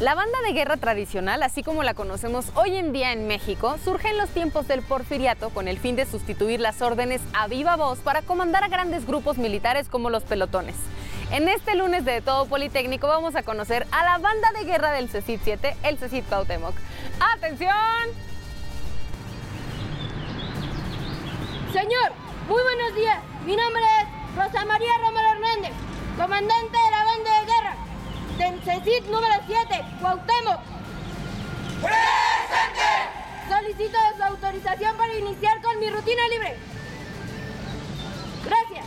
La banda de guerra tradicional, así como la conocemos hoy en día en México, surge en los tiempos del porfiriato con el fin de sustituir las órdenes a viva voz para comandar a grandes grupos militares como los pelotones. En este lunes de Todo Politécnico vamos a conocer a la banda de guerra del CECIT 7, el CECIT Cuauhtémoc. ¡Atención! Señor, muy buenos días. Mi nombre es Rosa María Romero Hernández, comandante de la banda de guerra del número 7, Cuauhtémoc. ¡Presente! Solicito su autorización para iniciar con mi rutina libre. Gracias.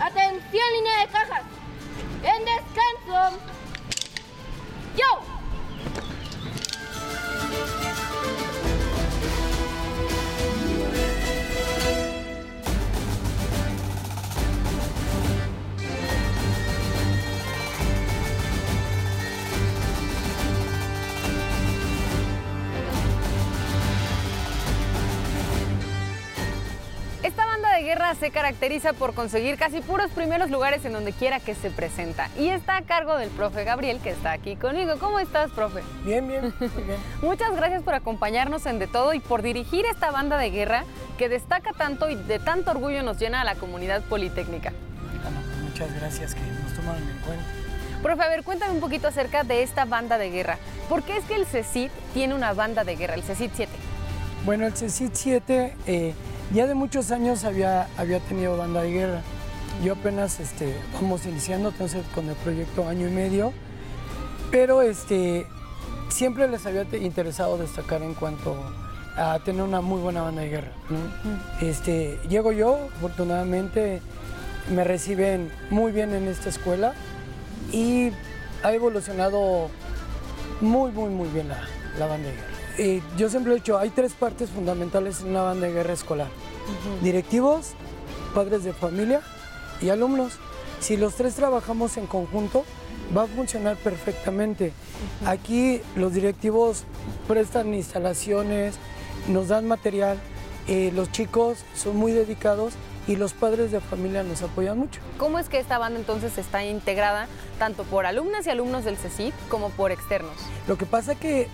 Atención, línea de cajas. En descanso. Guerra se caracteriza por conseguir casi puros primeros lugares en donde quiera que se presenta. Y está a cargo del profe Gabriel, que está aquí conmigo. ¿Cómo estás, profe? Bien, bien, muy bien. Muchas gracias por acompañarnos en De Todo y por dirigir esta banda de guerra que destaca tanto y de tanto orgullo nos llena a la comunidad politécnica. Bueno, muchas gracias que nos tomaron en cuenta. Profe, a ver, cuéntame un poquito acerca de esta banda de guerra. ¿Por qué es que el CECIT tiene una banda de guerra, el CECIT 7? Bueno, el CECIT 7 eh, ya de muchos años había, había tenido banda de guerra. Yo apenas este, vamos iniciando entonces con el proyecto año y medio, pero este, siempre les había te- interesado destacar en cuanto a tener una muy buena banda de guerra. ¿no? Este, llego yo, afortunadamente me reciben muy bien en esta escuela y ha evolucionado muy, muy, muy bien la, la banda de guerra. Eh, yo siempre he dicho, hay tres partes fundamentales en una banda de guerra escolar. Directivos, padres de familia y alumnos. Si los tres trabajamos en conjunto, va a funcionar perfectamente. Aquí los directivos prestan instalaciones, nos dan material, eh, los chicos son muy dedicados y los padres de familia nos apoyan mucho. ¿Cómo es que esta banda entonces está integrada tanto por alumnas y alumnos del CECIT como por externos? Lo que pasa que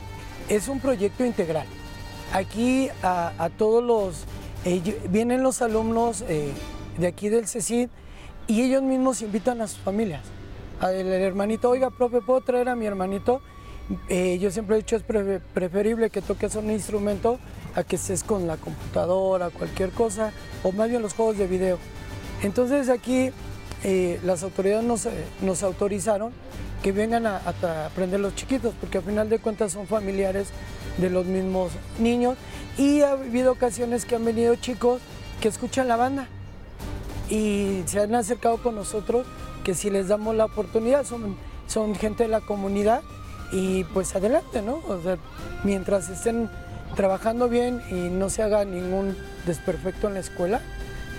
es un proyecto integral. Aquí a, todos los, vienen los alumnos eh, de aquí del CECID y ellos mismos invitan a sus familias. El hermanito, oiga, profe, ¿puedo traer a mi hermanito? Eh, yo siempre he dicho, es pre- preferible que toques un instrumento a que estés con la computadora, cualquier cosa, o más bien los juegos de video. Entonces aquí eh, las autoridades nos, nos autorizaron que vengan a, a aprender los chiquitos, porque al final de cuentas son familiares de los mismos niños. Y ha habido ocasiones que han venido chicos que escuchan la banda y se han acercado con nosotros, que si les damos la oportunidad, son, son gente de la comunidad y pues adelante, ¿no? O sea, mientras estén trabajando bien y no se haga ningún desperfecto en la escuela,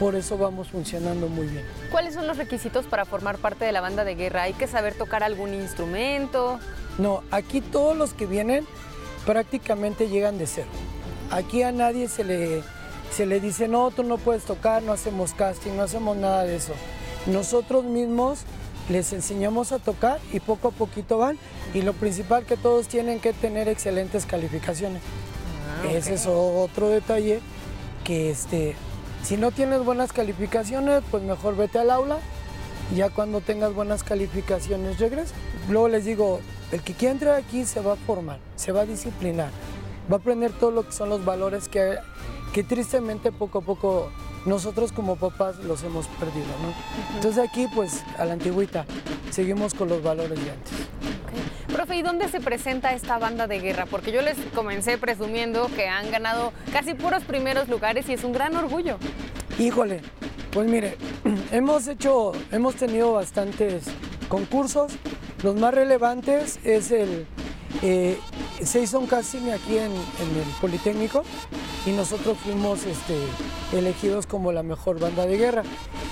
por eso vamos funcionando muy bien. ¿Cuáles son los requisitos para formar parte de la banda de guerra? ¿Hay que saber tocar algún instrumento? No, aquí todos los que vienen prácticamente llegan de cero. Aquí a nadie se le, se le dice, no, tú no puedes tocar, no hacemos casting, no hacemos nada de eso. Nosotros mismos les enseñamos a tocar y poco a poquito van. Y lo principal que todos tienen que tener excelentes calificaciones. Ese es otro detalle que este, si no tienes buenas calificaciones, pues mejor vete al aula. Ya cuando tengas buenas calificaciones regresa. Luego les digo, el que quiera entrar aquí se va a formar, se va a disciplinar, va a aprender todo lo que son los valores que, que tristemente poco a poco nosotros como papás los hemos perdido. ¿no? Entonces aquí pues a la antigüita seguimos con los valores de antes. Profe, ¿y dónde se presenta esta banda de guerra? Porque yo les comencé presumiendo que han ganado casi puros primeros lugares y es un gran orgullo. Híjole, pues mire, hemos hecho, hemos tenido bastantes concursos. Los más relevantes es el, eh, casting aquí en, el Politécnico y nosotros fuimos este, elegidos como la mejor banda de guerra.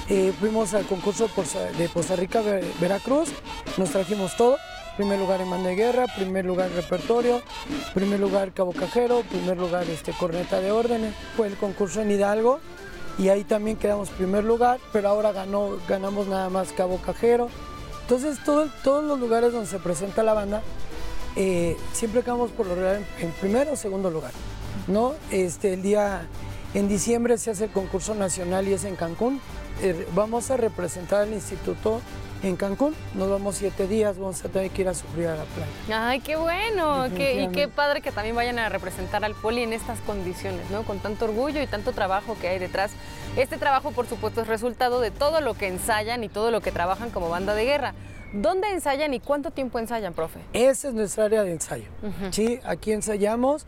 Eh, fuimos al concurso de Poza Rica, Ver- Veracruz, nos trajimos todo. Primer lugar en banda de guerra, primer lugar en repertorio, primer lugar cabo cajero, primer lugar este, corneta de órdenes. Fue el concurso en Hidalgo y ahí también quedamos primer lugar, pero ahora ganó, ganamos nada más cabo cajero Entonces, todo, todos los lugares donde se presenta la banda, eh, siempre quedamos por lo en, en primero o segundo lugar. ¿no? Este, el día, en diciembre se hace el concurso nacional y es en Cancún. Eh, vamos a representar al instituto en Cancún. Nos vamos siete días, vamos a tener que ir a sufrir a la playa. Ay, qué bueno. Qué- y qué padre que también vayan a representar al poli en estas condiciones, ¿no? Con tanto orgullo y tanto trabajo que hay detrás. Este trabajo, por supuesto, es resultado de todo lo que ensayan y todo lo que trabajan como banda de guerra. ¿Dónde ensayan y cuánto tiempo ensayan, profe? Esa es nuestra área de ensayo. Sí, aquí ensayamos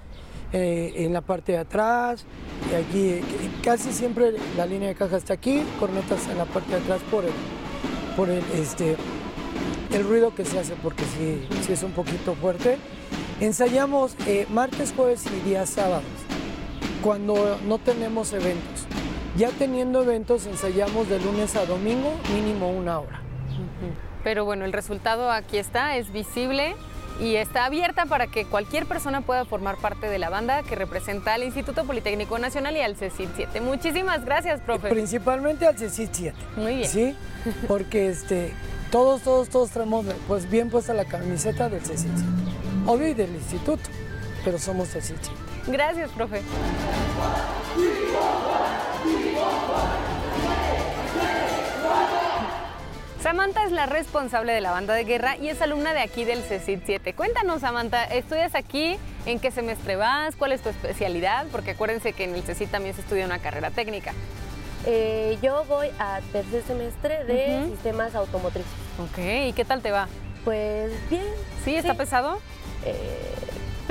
eh, en la parte de atrás, y aquí eh, casi siempre la línea de caja está aquí, cornetas en la parte de atrás por el, por el, este, el ruido que se hace, porque sí, sí es un poquito fuerte. Ensayamos eh, martes, jueves y días sábados, cuando no tenemos eventos. Ya teniendo eventos, ensayamos de lunes a domingo, mínimo una hora. Pero bueno, el resultado aquí está, es visible y está abierta para que cualquier persona pueda formar parte de la banda que representa al Instituto Politécnico Nacional y al CECID 7. Muchísimas gracias, profe. Principalmente al CECIT 7. Muy bien. Sí, porque este, todos, todos, todos traemos pues bien puesta la camiseta del CECIT 7. Obvio y del instituto, pero somos CECIT 7. Gracias, profe. Samantha es la responsable de la banda de guerra y es alumna de aquí del CECID 7. Cuéntanos, Samantha, ¿estudias aquí? ¿En qué semestre vas? ¿Cuál es tu especialidad? Porque acuérdense que en el CECID también se estudia una carrera técnica. Eh, yo voy a tercer semestre de sistemas automotrices. Ok, ¿y qué tal te va? Pues bien, ¿Sí? ¿Está pesado? eh,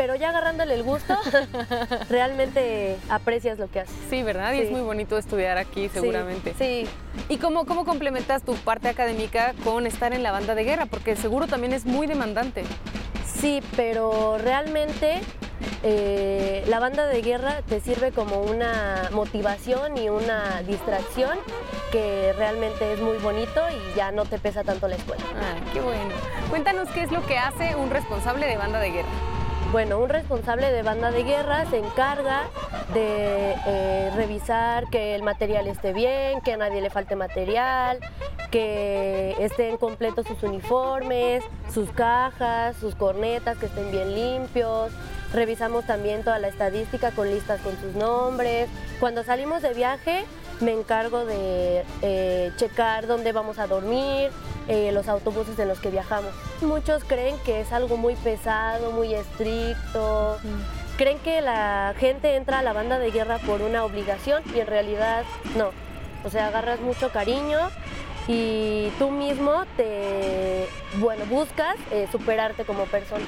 pero ya agarrándole el gusto, realmente aprecias lo que haces. Sí, ¿verdad? Y Sí. es muy bonito estudiar aquí, Sí, seguramente. Sí, ¿Y cómo, cómo complementas tu parte académica con estar en la banda de guerra? Porque seguro también es muy demandante. sí, pero realmente eh, la banda de guerra te sirve como una motivación y una distracción que realmente es muy bonito y ya no te pesa tanto la escuela. Ah, qué bueno. Cuéntanos qué es lo que hace un responsable de banda de guerra. Bueno, un responsable de banda de guerra se encarga de eh, revisar que el material esté bien, que a nadie le falte material, que estén completos sus uniformes, sus cajas, sus cornetas, que estén bien limpios. Revisamos también toda la estadística con listas con sus nombres. Cuando salimos de viaje, me encargo de eh, checar dónde vamos a dormir, eh, los autobuses en los que viajamos. Muchos creen que es algo muy pesado, muy estricto. Creen que la gente entra a la banda de guerra por una obligación y en realidad no. O sea, agarras mucho cariño y tú mismo te, bueno, buscas eh, superarte como persona.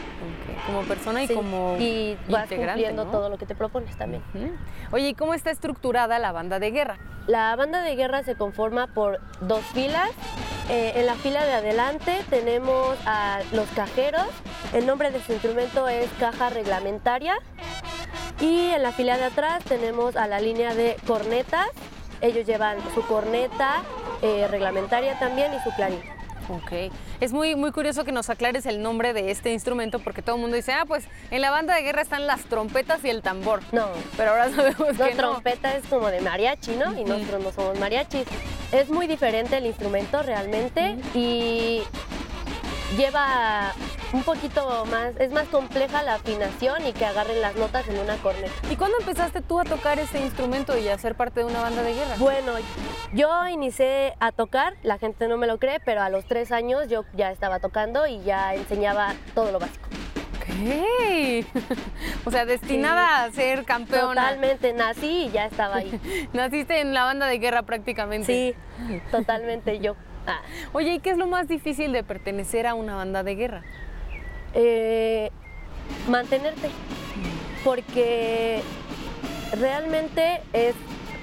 Como persona y Sí, como y vas cumpliendo ¿no? todo lo que te propones también. Oye, ¿y cómo está estructurada la banda de guerra? La banda de guerra se conforma por dos filas. Eh, en la fila de adelante tenemos a los cajeros. El nombre de su instrumento es caja reglamentaria. Y en la fila de atrás tenemos a la línea de cornetas. Ellos llevan su corneta eh, reglamentaria también y su clarín. Ok. Es muy, muy curioso que nos aclares el nombre de este instrumento porque todo el mundo dice, ah, pues en la banda de guerra están las trompetas y el tambor. No, Pero ahora sabemos No, que no. trompeta es como de mariachi, ¿no? Y nosotros no somos mariachis. Es muy diferente el instrumento realmente y lleva un poquito más, es más compleja la afinación y que agarren las notas en una corneta. ¿Y cuándo empezaste tú a tocar ese instrumento y a ser parte de una banda de guerra? Bueno, yo inicié a tocar, la gente no me lo cree, pero a los tres años yo ya estaba tocando y ya enseñaba todo lo básico. Ok. o sea, destinada a ser campeona. Totalmente, nací y ya estaba ahí. Naciste en la banda de guerra prácticamente. Sí, totalmente yo. Oye, ¿y qué es lo más difícil de pertenecer a una banda de guerra? eh, mantenerte. Porque realmente es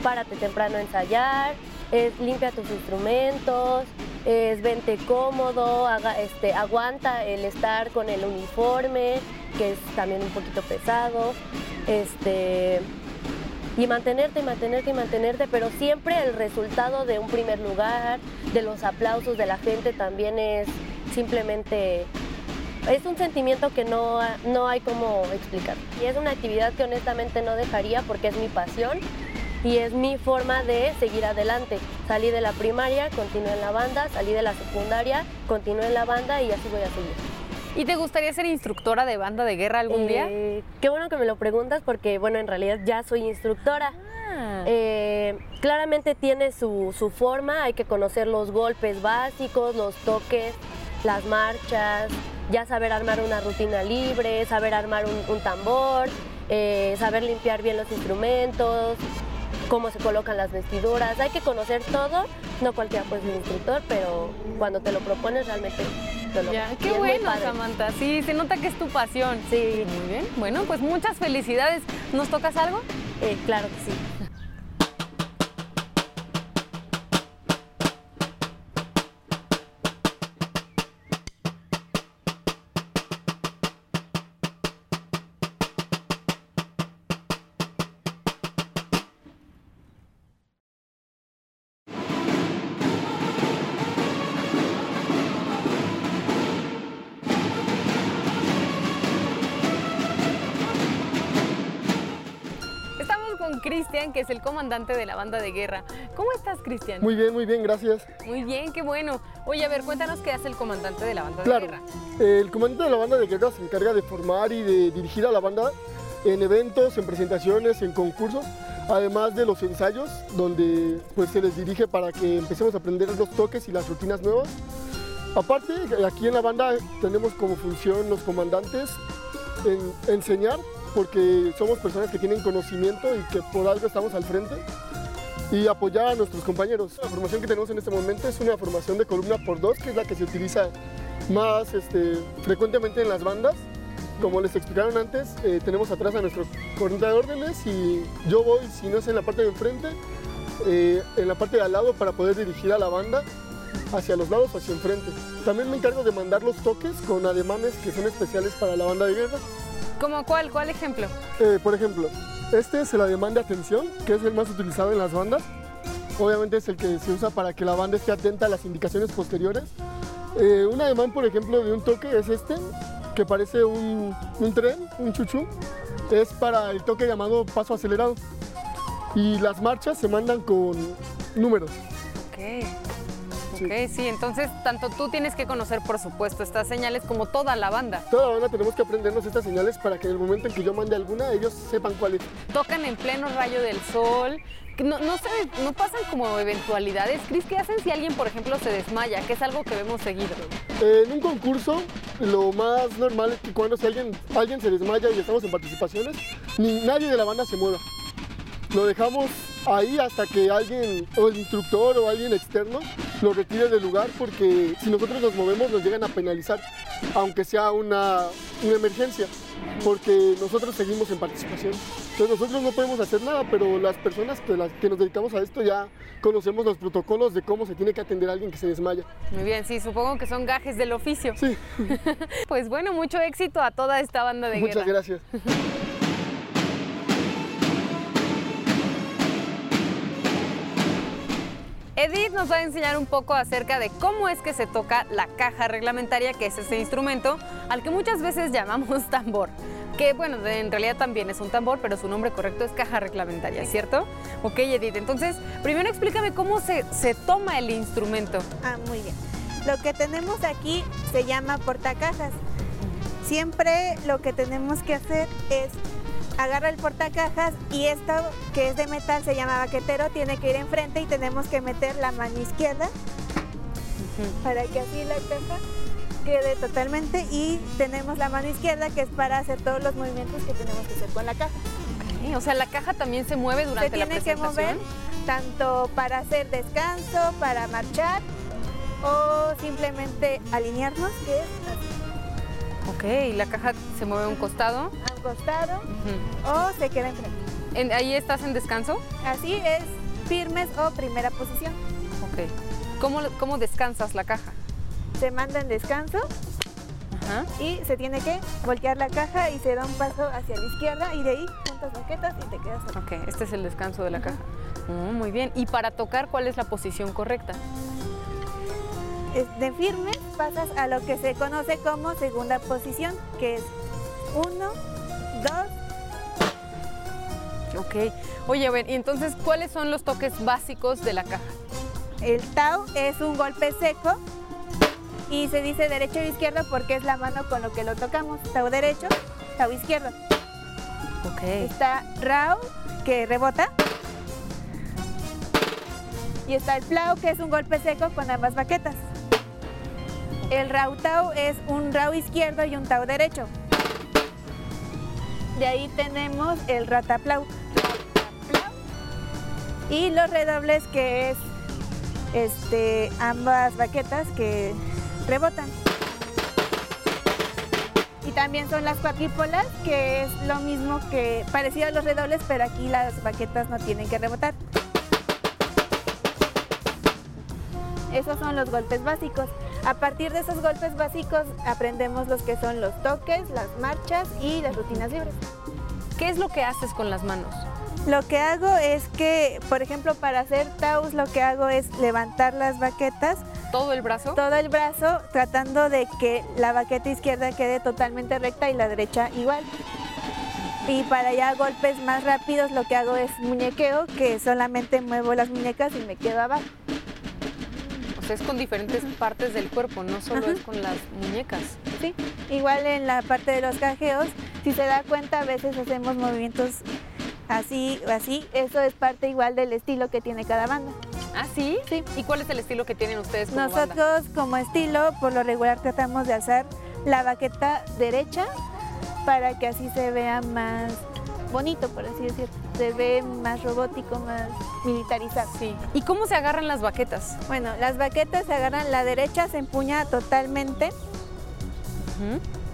párate temprano a ensayar, es limpia tus instrumentos, es vente cómodo, haga, este, aguanta el estar con el uniforme, que es también un poquito pesado. Este, y mantenerte y mantenerte y mantenerte, pero siempre el resultado de un primer lugar, de los aplausos de la gente también es simplemente, es un sentimiento que no, no hay como explicar. Y es una actividad que honestamente no dejaría porque es mi pasión y es mi forma de seguir adelante. Salí de la primaria, continué en la banda, salí de la secundaria, continué en la banda y así voy a seguir. ¿Y te gustaría ser instructora de banda de guerra algún día? Eh, qué bueno que me lo preguntas porque, bueno, en realidad ya soy instructora. Ah. Eh, claramente tiene su, su forma, hay que conocer los golpes básicos, los toques, las marchas, ya saber armar una rutina libre, saber armar un, un tambor, eh, saber limpiar bien los instrumentos, cómo se colocan las vestiduras. Hay que conocer todo, no cualquiera puede ser instructor, pero cuando te lo propones realmente te lo Ya, qué bueno. Samantha. Sí, se nota que es tu pasión. Sí, Muy bien. Bueno, pues muchas felicidades. ¿Nos tocas algo? eh, claro que sí. Cristian, que es el comandante de la banda de guerra. ¿Cómo estás, Cristian? Muy bien, muy bien, gracias. Muy bien, qué bueno. Oye, a ver, cuéntanos qué hace el comandante de la banda Claro, de guerra. el comandante de la banda de guerra se encarga de formar y de dirigir a la banda en eventos, en presentaciones, en concursos, además de los ensayos, donde pues, se les dirige para que empecemos a aprender los toques y las rutinas nuevas. Aparte, aquí en la banda tenemos como función los comandantes en enseñar, porque somos personas que tienen conocimiento y que por algo estamos al frente. y apoyar a nuestros compañeros. La formación que tenemos en este momento es una formación de columna por dos, que es la que se utiliza más este, frecuentemente en las bandas. Como les explicaron antes, eh, tenemos atrás a nuestro coordinador de órdenes y yo voy, si no es en la parte de enfrente, eh, en la parte de al lado para poder dirigir a la banda hacia los lados o hacia enfrente. También me encargo de mandar los toques con ademanes que son especiales para la banda de guerra. ¿Cómo cuál? ¿Cuál ejemplo? Eh, por ejemplo, este es el ademán de atención, que es el más utilizado en las bandas. Obviamente es el que se usa para que la banda esté atenta a las indicaciones posteriores. Eh, un ademán, por ejemplo, de un toque es este, que parece un, un tren, un chuchú. Es para el toque llamado paso acelerado. Y las marchas se mandan con números. Ok. Ok, sí, entonces tanto tú tienes que conocer, por supuesto, estas señales como toda la banda. Toda la banda tenemos que aprendernos estas señales para que en el momento en que yo mande alguna, ellos sepan cuál es. Tocan en pleno rayo del sol. No, no, se- no pasan como eventualidades. Cris, ¿qué hacen si alguien, por ejemplo, se desmaya? Que es algo que vemos seguido. Eh, En un concurso, lo más normal es que cuando si alguien, alguien se desmaya y estamos en participaciones, ni nadie de la banda se mueva. Lo dejamos ahí hasta que alguien, o el instructor o alguien externo, lo retire del lugar porque si nosotros nos movemos nos llegan a penalizar, aunque sea una, una emergencia, porque nosotros seguimos en participación. Entonces nosotros no podemos hacer nada, pero las personas que, las, que nos dedicamos a esto ya conocemos los protocolos de cómo se tiene que atender a alguien que se desmaya. Muy bien, sí, supongo que son gajes del oficio. Sí, Pues bueno, mucho éxito a toda esta banda de muchas guerra. gracias. Edith nos va a enseñar un poco acerca de cómo es que se toca la caja reglamentaria, que es ese instrumento al que muchas veces llamamos tambor. Que bueno, en realidad también es un tambor, pero su nombre correcto es caja reglamentaria, ¿cierto? Ok, Edith, entonces primero explícame cómo se, se toma el instrumento. Ah, muy bien. Lo que tenemos aquí se llama portacajas. Siempre lo que tenemos que hacer es agarrar el portacajas y esto que es de metal se llama baquetero, tiene que ir enfrente y tenemos que meter la mano izquierda para que así la caja quede totalmente y tenemos la mano izquierda que es para hacer todos los movimientos que tenemos que hacer con la caja. O sea, la caja también se mueve durante se la tiene que mover presentación. tanto para hacer descanso, para marchar o simplemente alinearnos, que es Ok, la caja se mueve a un costado. a un costado o se queda enfrente. En- ¿Ahí estás en descanso? Así es firmes o primera posición. Ok. ¿Cómo, cómo descansas la caja? Se manda en descanso Ajá. y se tiene que voltear la caja y se da un paso hacia la izquierda y de ahí juntas baquetas y te quedas ahí. Ok, este es el descanso de la caja. Mm, muy bien. ¿Y para tocar cuál es la posición correcta? De firmes pasas a lo que se conoce como segunda posición, que es uno, dos, Ok. Oye, a ver, y entonces, ¿cuáles son los toques básicos de la caja? El tau es un golpe seco y se dice derecho o izquierdo porque es la mano con lo que lo tocamos. Tau derecho, tau izquierdo. Ok. Está rao, que rebota. Y está el plau, que es un golpe seco con ambas baquetas. El rautau es un rau izquierdo y un tau derecho. De ahí tenemos el rataplau. Y los redobles, que es este, ambas baquetas que rebotan. Y también son las cuatrípolas, que es lo mismo que parecido a los redobles, pero aquí las baquetas no tienen que rebotar. Esos son los golpes básicos. A partir de esos golpes básicos aprendemos los que son los toques, las marchas y las rutinas libres. ¿Qué es lo que haces con las manos? Lo que hago es que, por ejemplo, para hacer taus, lo que hago es levantar las baquetas, ¿Todo el brazo? todo el brazo, tratando de que la baqueta izquierda quede totalmente recta y la derecha igual. Y para ya golpes más rápidos, lo que hago es muñequeo, que solamente muevo las muñecas y me quedo abajo. Es con diferentes partes del cuerpo, no solo Ajá. es con las muñecas. ¿sí? Igual en la parte de los cajeos, si se da cuenta, a veces hacemos movimientos así o así. Eso es parte igual del estilo que tiene cada banda. ¿Ah, sí? Sí. ¿Y cuál es el estilo que tienen ustedes como banda? Nosotros como estilo, por lo regular tratamos de hacer la baqueta derecha para que así se vea más bonito, por así decirlo. Se ve más robótico, más militarizado. Sí. ¿Y cómo se agarran las baquetas? Bueno, las baquetas se agarran, la derecha se empuña totalmente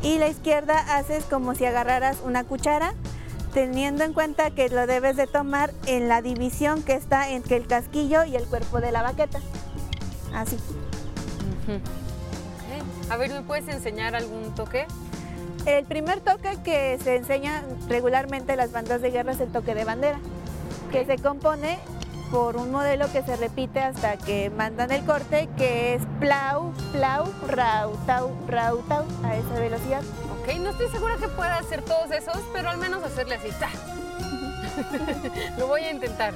y la izquierda haces como si agarraras una cuchara, teniendo en cuenta que lo debes de tomar en la división que está entre el casquillo y el cuerpo de la baqueta. Así. A ver, ¿me puedes enseñar algún toque? El primer toque que se enseña regularmente en las bandas de guerra es el toque de bandera, que se compone por un modelo que se repite hasta que mandan el corte, que es plau, plau, rau, tau, rau, tau, a esa velocidad. Ok, no estoy segura que pueda hacer todos esos, pero al menos hacerle así. ¡ta! Lo voy a intentar.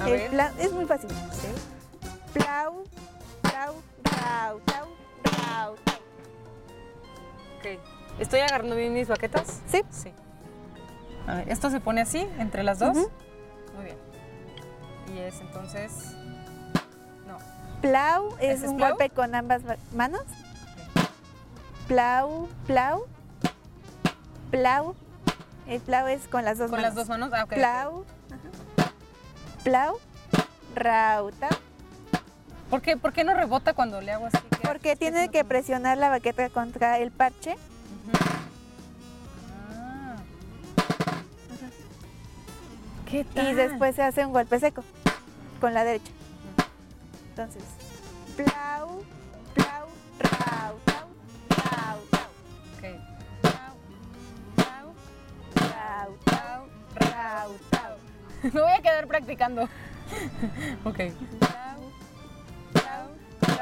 A El ver. pla- es muy fácil. Sí. Plau, plau, rau, tau, rau, tau. Ok. ¿Estoy agarrando bien mis baquetas? Sí. Sí. A ver, esto se pone así, entre las dos. Muy bien. Y es entonces. No. Plau es ¿Ese es un plau? golpe con ambas ba- manos. Plau, plau, plau. El plau es con las dos Con manos. las dos manos. Ah, ok. Plau, ajá. plau, rauta. ¿Por qué, ¿Por qué no rebota cuando le hago así? ¿Qué- Porque tiene que presionar la baqueta contra el parche. Ah. ¿Qué tal? Y después se hace un golpe seco con la derecha. Entonces, plau, plau, rau, tau, rau, tau, Ok. rau, tau, rau. Me voy a quedar practicando. ok.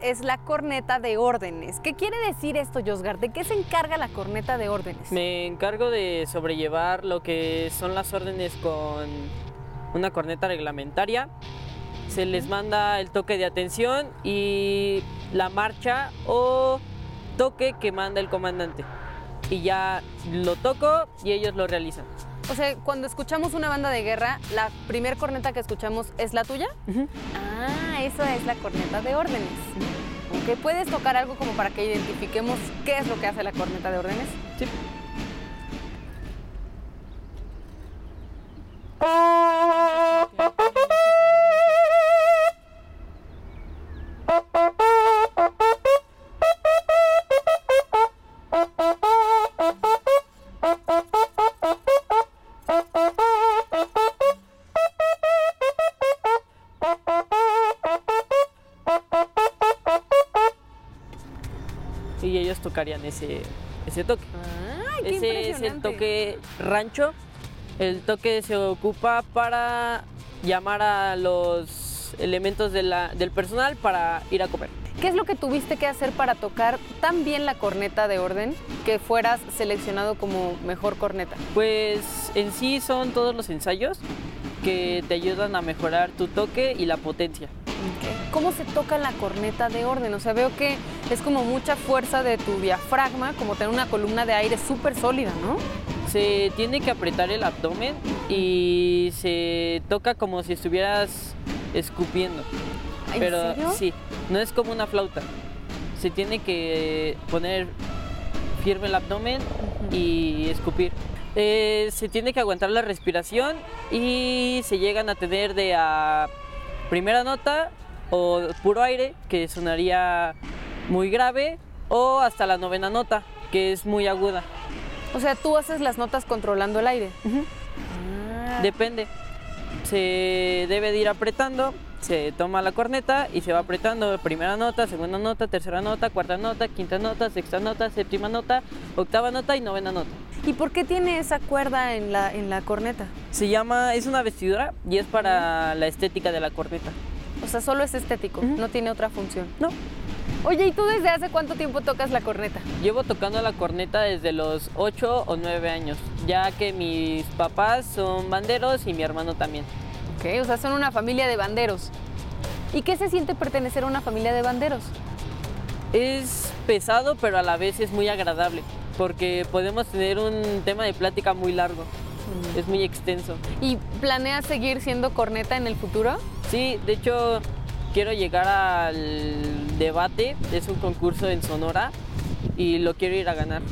es la corneta de órdenes. ¿Qué quiere decir esto, Josgard? ¿De qué se encarga la corneta de órdenes? Me encargo de sobrellevar lo que son las órdenes con una corneta reglamentaria. Se les manda el toque de atención y la marcha o toque que manda el comandante. Y ya lo toco y ellos lo realizan. O sea, cuando escuchamos una banda de guerra, la primer corneta que escuchamos es la tuya. Ah, eso es la corneta de órdenes. Ok, ¿puedes tocar algo como para que identifiquemos qué es lo que hace la corneta de órdenes? Sí. Y tocarían ese, ese toque. ¡Ay, qué Ese es el toque rancho El toque se ocupa para llamar a los elementos de la- del personal para ir a comer. ¿Qué es lo que tuviste que hacer para tocar tan bien la corneta de orden que fueras seleccionado como mejor corneta? Pues en sí son todos los ensayos que te ayudan a mejorar tu toque y la potencia. ¿Cómo se toca la corneta de orden? O sea, veo que es como mucha fuerza de tu diafragma, como tener una columna de aire súper sólida, ¿no? Se tiene que apretar el abdomen y se toca como si estuvieras escupiendo. ¿En Pero serio? sí, no es como una flauta. Se tiene que poner firme el abdomen y escupir. Eh, se tiene que aguantar la respiración y se llegan a tener de a primera nota o puro aire, que sonaría muy grave, o hasta la novena nota, que es muy aguda. O sea, tú haces las notas controlando el aire. Depende. Se debe de ir apretando, se toma la corneta y se va apretando primera nota, segunda nota, tercera nota, cuarta nota, quinta nota, sexta nota, séptima nota, octava nota y novena nota. ¿Y por qué tiene esa cuerda en la, en la corneta? Se llama, es una vestidura y es para la estética de la corneta. O sea, solo es estético, no tiene otra función. No, Oye, ¿y tú desde hace cuánto tiempo tocas la corneta? llevo tocando la corneta desde los 8 o 9 años, ya que mis papás son banderos y mi hermano también. Ok, o sea, son una familia de banderos. ¿Y qué se siente pertenecer a una familia de banderos? Es pesado, pero a la vez es muy agradable, porque podemos tener un tema de plática muy largo. Es muy extenso. ¿Y planeas seguir siendo corneta en el futuro? Sí, de hecho, quiero llegar al debate. Es un concurso en Sonora y lo quiero ir a ganar.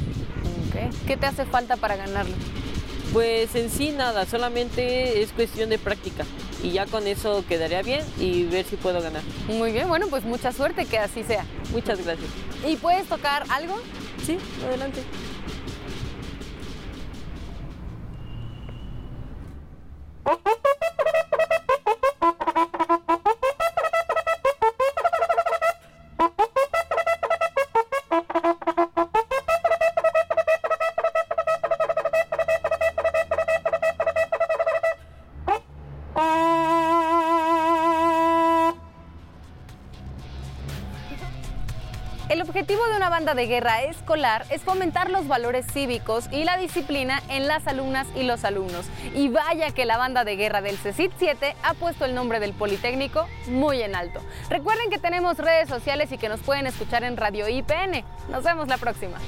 ¿Qué te hace falta para ganarlo? Pues en sí nada, solamente es cuestión de práctica. Y ya con eso quedaría bien y ver si puedo ganar. Muy bien, bueno, pues mucha suerte que así sea. Muchas gracias. ¿Y puedes tocar algo? Sí, adelante. El objetivo de una banda de guerra escolar es fomentar los valores cívicos y la disciplina en las alumnas y los alumnos. Y vaya que la banda de guerra del CECIT 7 ha puesto el nombre del Politécnico muy en alto. Recuerden que tenemos redes sociales y que nos pueden escuchar en Radio IPN. Nos vemos la próxima.